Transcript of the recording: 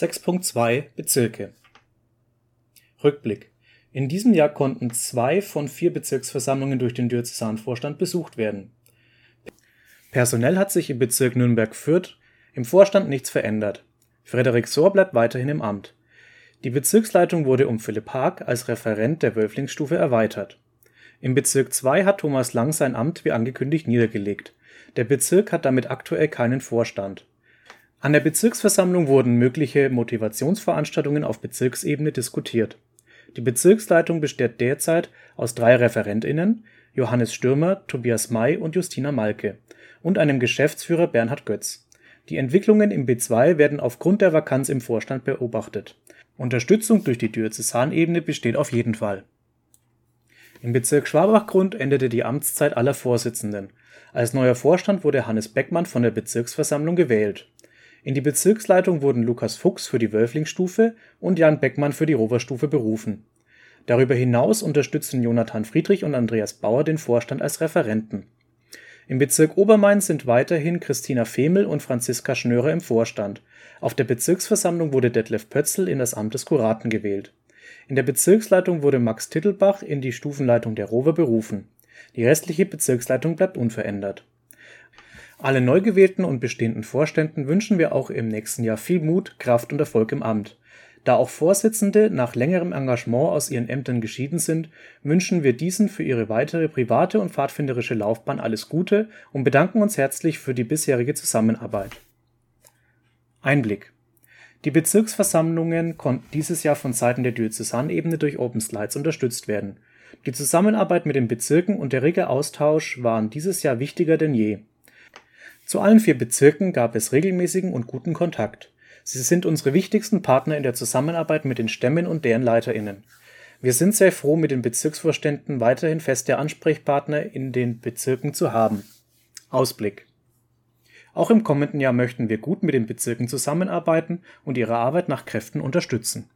6.2 Bezirke Rückblick In diesem Jahr konnten zwei von vier Bezirksversammlungen durch den Diözesanvorstand besucht werden. Personell hat sich im Bezirk Nürnberg-Fürth im Vorstand nichts verändert. Frederik Sohr bleibt weiterhin im Amt. Die Bezirksleitung wurde um Philipp Haag als Referent der Wölflingsstufe erweitert. Im Bezirk 2 hat Thomas Lang sein Amt wie angekündigt niedergelegt. Der Bezirk hat damit aktuell keinen Vorstand. An der Bezirksversammlung wurden mögliche Motivationsveranstaltungen auf Bezirksebene diskutiert. Die Bezirksleitung besteht derzeit aus drei ReferentInnen (Johannes Stürmer, Tobias May und Justina Malke) und einem Geschäftsführer Bernhard Götz. Die Entwicklungen im B2 werden aufgrund der Vakanz im Vorstand beobachtet. Unterstützung durch die Diözesanebene besteht auf jeden Fall. Im Bezirk Schwabach-Grund endete die Amtszeit aller Vorsitzenden. Als neuer Vorstand wurde Hannes Beckmann von der Bezirksversammlung gewählt. In die Bezirksleitung wurden Lukas Fuchs für die Wölflingsstufe und Jan Beckmann für die Roverstufe berufen. Darüber hinaus unterstützen Jonathan Friedrich und Andreas Bauer den Vorstand als Referenten. Im Bezirk Obermain sind weiterhin Christina Femel und Franziska Schnörer im Vorstand. Auf der Bezirksversammlung wurde Detlef Pötzl in das Amt des Kuraten gewählt. In der Bezirksleitung wurde Max Tittelbach in die Stufenleitung der Rover berufen. Die restliche Bezirksleitung bleibt unverändert. Alle neu gewählten und bestehenden Vorständen wünschen wir auch im nächsten Jahr viel Mut, Kraft und Erfolg im Amt. Da auch Vorsitzende nach längerem Engagement aus ihren Ämtern geschieden sind, wünschen wir diesen für ihre weitere private und pfadfinderische Laufbahn alles Gute und bedanken uns herzlich für die bisherige Zusammenarbeit. Einblick Die Bezirksversammlungen konnten dieses Jahr von Seiten der Diözesanebene durch Open Slides unterstützt werden. Die Zusammenarbeit mit den Bezirken und der rege Austausch waren dieses Jahr wichtiger denn je. Zu allen vier Bezirken gab es regelmäßigen und guten Kontakt. Sie sind unsere wichtigsten Partner in der Zusammenarbeit mit den Stämmen und deren LeiterInnen. Wir sind sehr froh, mit den Bezirksvorständen weiterhin feste Ansprechpartner in den Bezirken zu haben. Ausblick Auch im kommenden Jahr möchten wir gut mit den Bezirken zusammenarbeiten und ihre Arbeit nach Kräften unterstützen